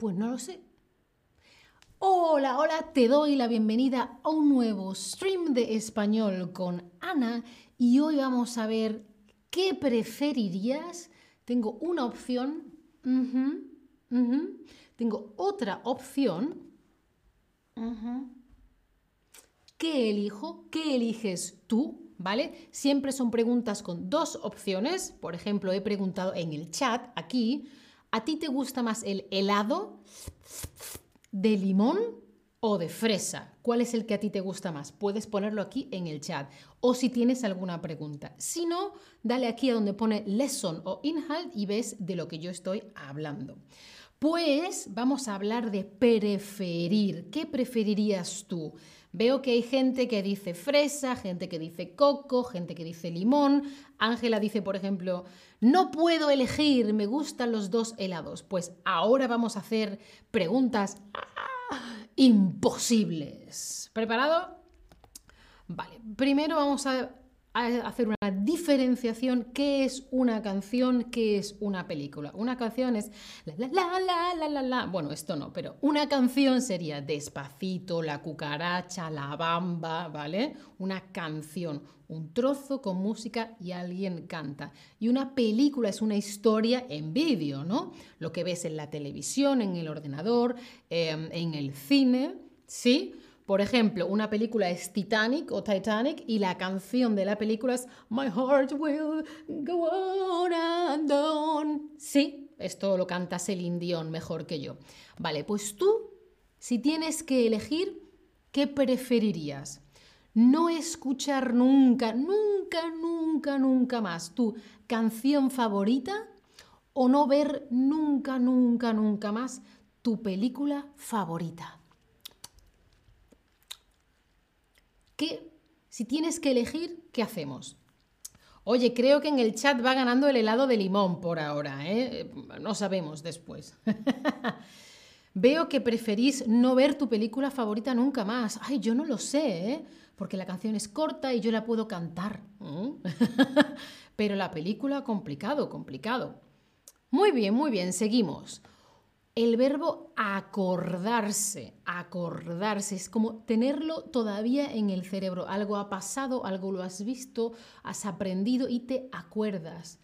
Pues no lo sé. Hola, hola, te doy la bienvenida a un nuevo stream de español con Ana y hoy vamos a ver qué preferirías. Tengo una opción, tengo otra opción. ¿Qué elijo? ¿Qué eliges tú? ¿Vale? Siempre son preguntas con dos opciones. Por ejemplo, he preguntado en el chat aquí, ¿a ti te gusta más el helado? de limón o de fresa. ¿Cuál es el que a ti te gusta más? Puedes ponerlo aquí en el chat o si tienes alguna pregunta. Si no, dale aquí a donde pone lesson o inhalt y ves de lo que yo estoy hablando. Pues vamos a hablar de preferir. ¿Qué preferirías tú? Veo que hay gente que dice fresa, gente que dice coco, gente que dice limón. Ángela dice, por ejemplo, no puedo elegir, me gustan los dos helados. Pues ahora vamos a hacer preguntas imposibles. ¿Preparado? Vale, primero vamos a hacer una diferenciación qué es una canción, qué es una película. Una canción es la la la la la la la. Bueno, esto no, pero una canción sería Despacito, La cucaracha, La bamba, ¿vale? Una canción, un trozo con música y alguien canta. Y una película es una historia en vídeo, ¿no? Lo que ves en la televisión, en el ordenador, em, en el cine, ¿sí? Por ejemplo, una película es Titanic o Titanic y la canción de la película es My Heart Will Go On and On. Sí, esto lo canta Celine Dion mejor que yo. Vale, pues tú, si tienes que elegir, ¿qué preferirías? No escuchar nunca, nunca, nunca, nunca más tu canción favorita o no ver nunca, nunca, nunca más tu película favorita. ¿Qué, si tienes que elegir, ¿qué hacemos? Oye, creo que en el chat va ganando el helado de limón por ahora, ¿eh? No sabemos después. Veo que preferís no ver tu película favorita nunca más. Ay, yo no lo sé, ¿eh? Porque la canción es corta y yo la puedo cantar. Pero la película, complicado, complicado. Muy bien, muy bien, seguimos. El verbo acordarse, acordarse, es como tenerlo todavía en el cerebro. Algo ha pasado, algo lo has visto, has aprendido y te acuerdas.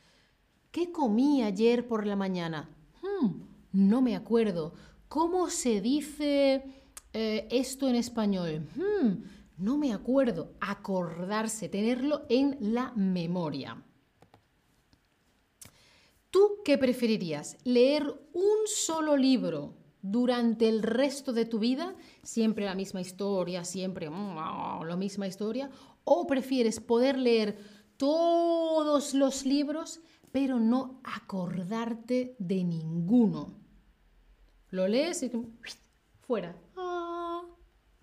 ¿Qué comí ayer por la mañana? Hmm, no me acuerdo. ¿Cómo se dice eh, esto en español? Hmm, no me acuerdo. Acordarse, tenerlo en la memoria. ¿Tú qué preferirías? ¿Leer un solo libro durante el resto de tu vida? Siempre la misma historia, siempre mm, la misma historia. ¿O prefieres poder leer todos los libros pero no acordarte de ninguno? Lo lees y fuera. Ah.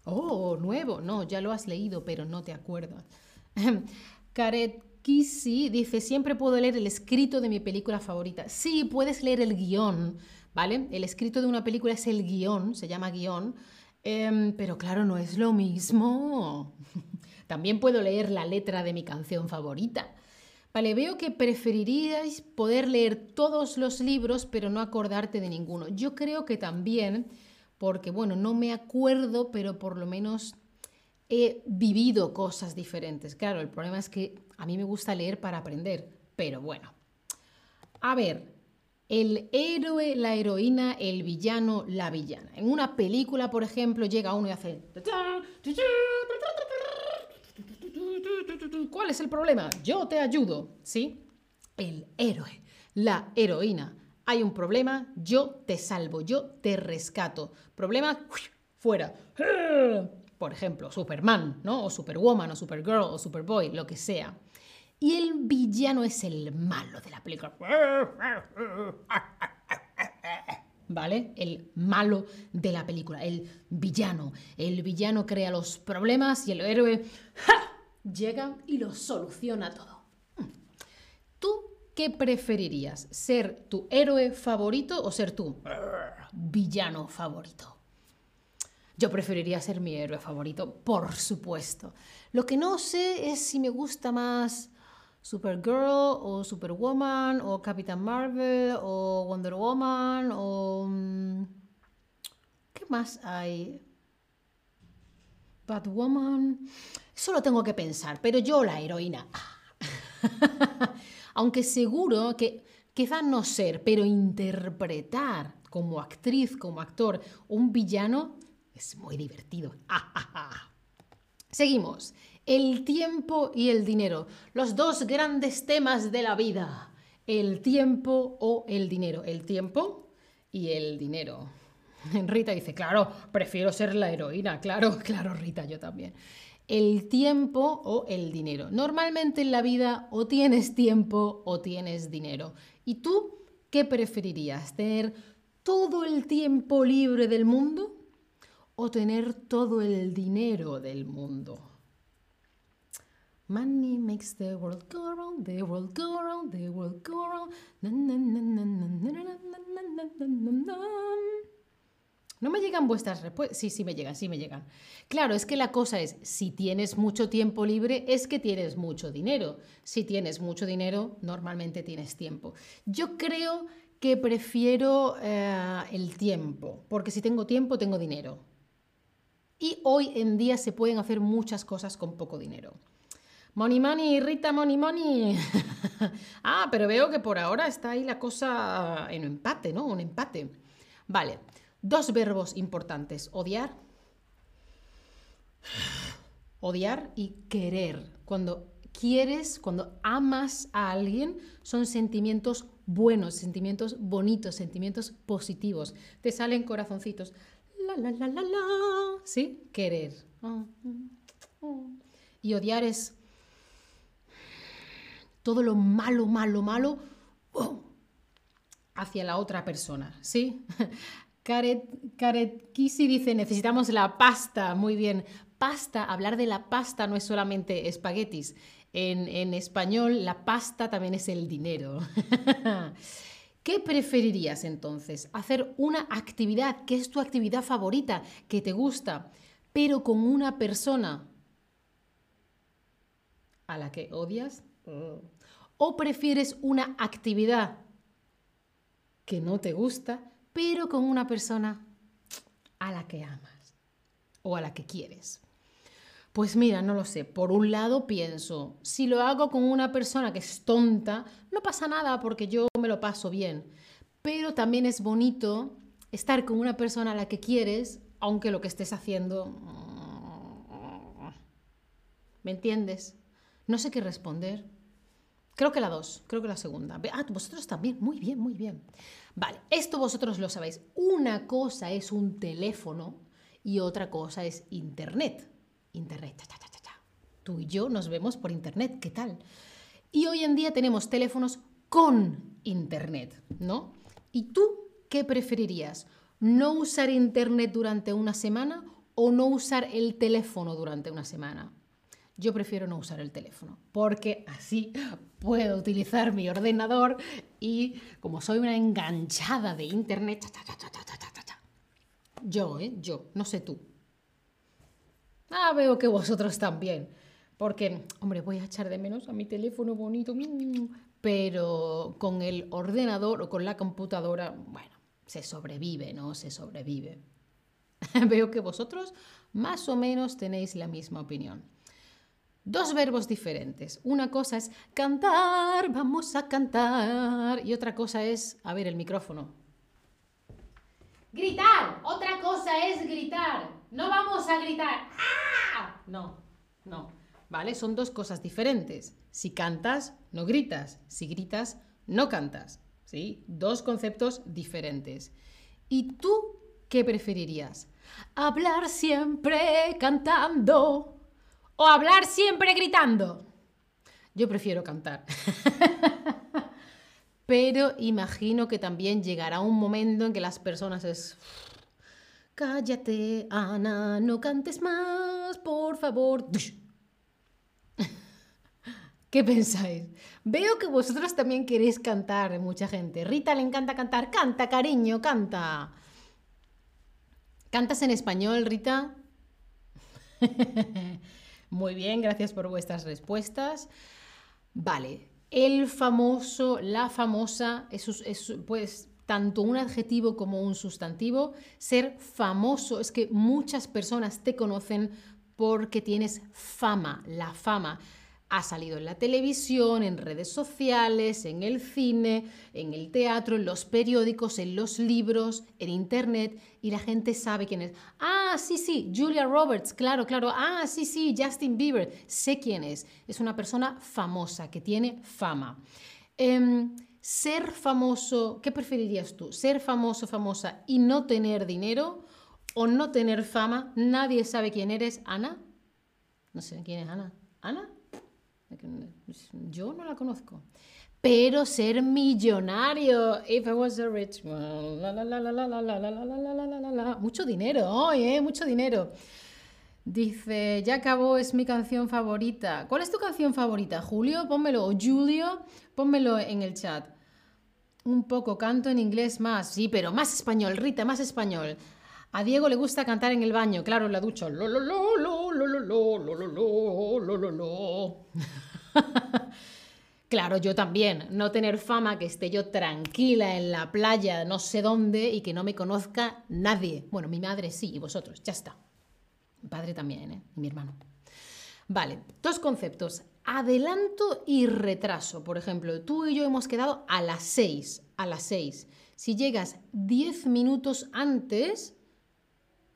Oh, nuevo. No, ya lo has leído, pero no te acuerdas. Kissy dice, siempre puedo leer el escrito de mi película favorita. Sí, puedes leer el guion, ¿vale? El escrito de una película es el guion, se llama guion, em, pero claro, no es lo mismo. También puedo leer la letra de mi canción favorita. Vale, veo que preferiríais poder leer todos los libros, pero no acordarte de ninguno. Yo creo que también, porque bueno, no me acuerdo, pero por lo menos he vivido cosas diferentes. Claro, el problema es que a mí me gusta leer para aprender, pero bueno. A ver, el héroe, la heroína, el villano, la villana. En una película, por ejemplo, llega uno y hace... ¿Cuál es el problema? Yo te ayudo, ¿sí? El héroe, la heroína. Hay un problema, yo te salvo, yo te rescato. Problema, fuera por ejemplo, Superman, ¿no? O Superwoman, o Supergirl, o Superboy, lo que sea. Y el villano es el malo de la película. ¿Vale? El malo de la película, el villano. El villano crea los problemas y el héroe llega y lo soluciona todo. ¿Tú qué preferirías? ¿Ser tu héroe favorito o ser tu villano favorito? Yo preferiría ser mi héroe favorito, por supuesto. Lo que no sé es si me gusta más Supergirl o Superwoman o Captain Marvel o Wonder Woman o... Mm, ¿Qué más hay? Batwoman. Solo tengo que pensar, pero yo la heroína. Aunque seguro que quizá no ser, pero interpretar como actriz, como actor, un villano es muy divertido. Seguimos. El tiempo y el dinero. Los dos grandes temas de la vida. El tiempo o el dinero. El tiempo y el dinero. Rita dice, claro, prefiero ser la heroína. Claro, claro, Rita, yo también. El tiempo o el dinero. Normalmente en la vida o tienes tiempo o tienes dinero. ¿Y tú qué preferirías? ¿Tener todo el tiempo libre del mundo o tener todo el dinero del mundo? Money makes the world go round, the world go round, the world go round. No me llegan vuestras respuestas. Sí, sí me llegan, sí me llegan. Claro, es que la cosa es, si tienes mucho tiempo libre, es que tienes mucho dinero. Si tienes mucho dinero, normalmente tienes tiempo. Yo creo que prefiero eh, el tiempo, porque si tengo tiempo, tengo dinero. Y hoy en día se pueden hacer muchas cosas con poco dinero. Money, money, Rita, money, money. ah, pero veo que por ahora está ahí la cosa en empate, ¿no? Un empate. Vale, dos verbos importantes. Odiar. Odiar y querer. Cuando quieres, cuando amas a alguien, son sentimientos buenos, sentimientos bonitos, sentimientos positivos. Te salen corazoncitos. La, la, la, la, la. ¿Sí? Querer. Ah, ah, ah. Y odiar es todo lo malo, malo, malo hacia la otra persona, ¿sí? Karet, Kisi dice, necesitamos la pasta, muy bien. Pasta, hablar de la pasta no es solamente espaguetis. En, en español, la pasta también es el dinero. ¿Qué preferirías entonces? Hacer una actividad que es tu actividad favorita, que te gusta, pero con una persona a la que odias. ¿O prefieres una actividad que no te gusta, pero con una persona a la que amas o a la que quieres? Pues mira, no lo sé. Por un lado pienso, si lo hago con una persona que es tonta, no pasa nada porque yo me lo paso bien. Pero también es bonito estar con una persona a la que quieres, aunque lo que estés haciendo... ¿Me entiendes? No sé qué responder. Creo que la dos, creo que la segunda. Ah, vosotros también, muy bien, muy bien. Vale, esto vosotros lo sabéis. Una cosa es un teléfono y otra cosa es Internet. Internet, cha, cha, cha. Tú y yo nos vemos por Internet, ¿qué tal? Y hoy en día tenemos teléfonos con Internet, ¿no? ¿Y tú qué preferirías? ¿No usar Internet durante una semana o no usar el teléfono durante una semana? Yo prefiero no usar el teléfono porque así puedo utilizar mi ordenador y como soy una enganchada de internet, yo, ¿eh? Yo, no sé tú. Ah, veo que vosotros también. Porque, hombre, voy a echar de menos a mi teléfono bonito, pero con el ordenador o con la computadora, bueno, se sobrevive, ¿no? Se sobrevive. veo que vosotros más o menos tenéis la misma opinión. Dos verbos diferentes. Una cosa es cantar, vamos a cantar. Y otra cosa es, a ver, el micrófono. Gritar. Otra cosa es gritar. No vamos a gritar. ¡Ah! No, no. ¿Vale? Son dos cosas diferentes. Si cantas, no gritas. Si gritas, no cantas. ¿Sí? Dos conceptos diferentes. ¿Y tú qué preferirías? Hablar siempre cantando o hablar siempre gritando. Yo prefiero cantar. Pero imagino que también llegará un momento en que las personas es... Cállate, Ana, no cantes más, por favor. ¿Qué pensáis? Veo que vosotros también queréis cantar, mucha gente. Rita le encanta cantar. Canta, cariño, canta. ¿Cantas en español, Rita? Muy bien, gracias por vuestras respuestas. Vale, el famoso, la famosa, es, pues tanto un adjetivo como un sustantivo. Ser famoso es que muchas personas te conocen porque tienes fama, la fama. Ha salido en la televisión, en redes sociales, en el cine, en el teatro, en los periódicos, en los libros, en internet y la gente sabe quién es. Ah, sí, sí, Julia Roberts, claro, claro. Ah, sí, sí, Justin Bieber, sé quién es. Es una persona famosa que tiene fama. Em, ser famoso, ¿qué preferirías tú? ¿Ser famoso, famosa y no tener dinero o no tener fama? Nadie sabe quién eres, Ana. No sé quién es Ana. ¿Ana? Yo no la conozco. Pero ser millonario, if I was a rich mucho dinero hoy, ¿eh? Mucho dinero. Dice, ya acabó, es mi canción favorita. ¿Cuál es tu canción favorita, Julio? Pónmelo, o Julio, pónmelo en el chat. Un poco canto en inglés más, sí, pero más español, Rita, más español. A Diego le gusta cantar en el baño, claro, la ducho. Lo, lo, lo, lo, lo, lo, lo, lo, lo, lo, lo. Claro, yo también. No tener fama, que esté yo tranquila en la playa, no sé dónde, y que no me conozca nadie. Bueno, mi madre sí, y vosotros, ya está. Mi padre también, ¿eh? Y mi hermano. Vale, dos conceptos. Adelanto y retraso. Por ejemplo, tú y yo hemos quedado a las seis. A las seis. Si llegas diez minutos antes,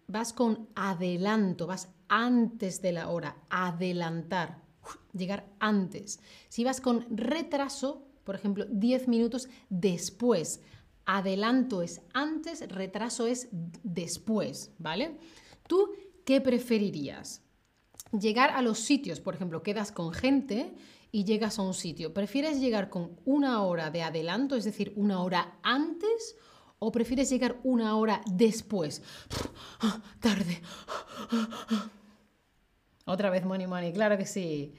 vas con adelanto, vas antes de la hora. Adelantar llegar antes. Si vas con retraso, por ejemplo, 10 minutos después. Adelanto es antes, retraso es después, ¿vale? ¿Tú qué preferirías? Llegar a los sitios, por ejemplo, quedas con gente y llegas a un sitio. ¿Prefieres llegar con una hora de adelanto, es decir, una hora antes? ¿O prefieres llegar una hora después? Tarde. Otra vez Money Money, claro que sí.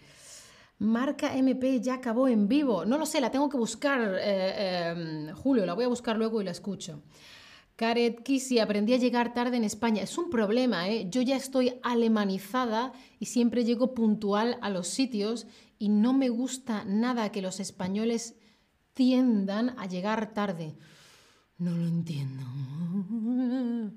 Marca MP ya acabó en vivo. No lo sé, la tengo que buscar, eh, em, Julio, la voy a buscar luego y la escucho. Karet Kisi, aprendí a llegar tarde en España. Es un problema, ¿eh? Yo ya estoy alemanizada y siempre llego puntual a los sitios y no me gusta nada que los españoles tiendan a llegar tarde. No lo entiendo.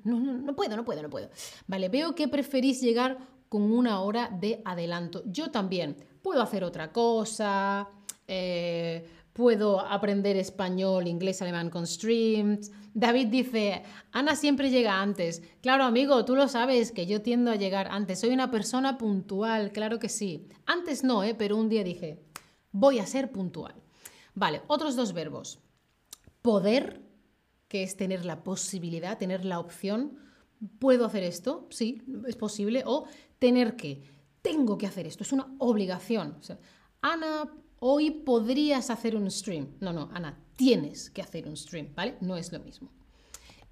No, no, no puedo, no puedo, no puedo. Vale, veo que preferís llegar con una hora de adelanto. Yo también puedo hacer otra cosa, eh, puedo aprender español, inglés, alemán con streams. David dice, Ana siempre llega antes. Claro, amigo, tú lo sabes que yo tiendo a llegar antes. Soy una persona puntual, claro que sí. Antes no, ¿eh? pero un día dije, voy a ser puntual. Vale, otros dos verbos. Poder, que es tener la posibilidad, tener la opción. ¿Puedo hacer esto? Sí, es posible. O tener que, tengo que hacer esto, es una obligación. Ana, hoy podrías hacer un stream. No, no, Ana, tienes que hacer un stream, ¿vale? No es lo mismo.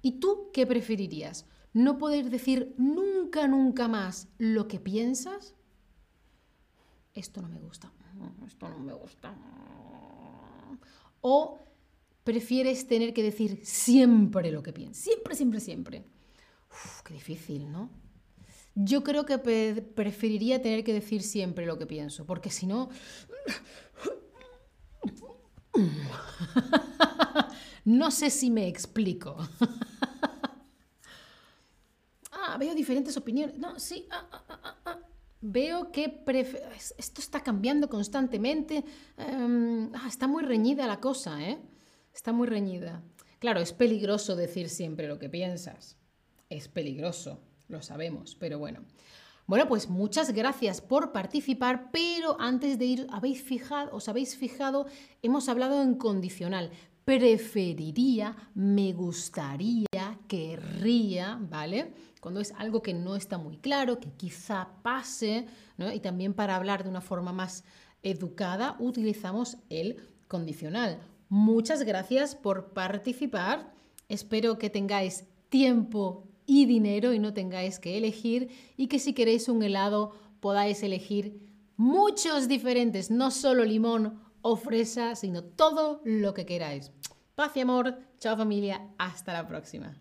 ¿Y tú qué preferirías? ¿No poder decir nunca, nunca más lo que piensas? Esto no me gusta. Esto no me gusta. O prefieres tener que decir siempre lo que piensas. Siempre, siempre, siempre. Qué difícil, ¿no? Yo creo que preferiría tener que decir siempre lo que pienso, porque si no... no sé si me explico. ah, veo diferentes opiniones. No, sí. Ah, ah, ah, veo que esto está cambiando constantemente. Em, está muy reñida la cosa, ¿eh? Está muy reñida. Claro, es peligroso decir siempre lo que piensas. Es peligroso lo sabemos, pero bueno. Bueno, pues muchas gracias por participar, pero antes de ir, ¿habéis fijado, os habéis fijado, hemos hablado en condicional. Preferiría, me gustaría, querría, ¿vale? Cuando es algo que no está muy claro, que quizá pase, ¿no? Y también para hablar de una forma más educada utilizamos el condicional. Muchas gracias por participar. Espero que tengáis tiempo y dinero y no tengáis que elegir y que si queréis un helado podáis elegir muchos diferentes, no solo limón o fresa, sino todo lo que queráis. Paz y amor, chao familia, hasta la próxima.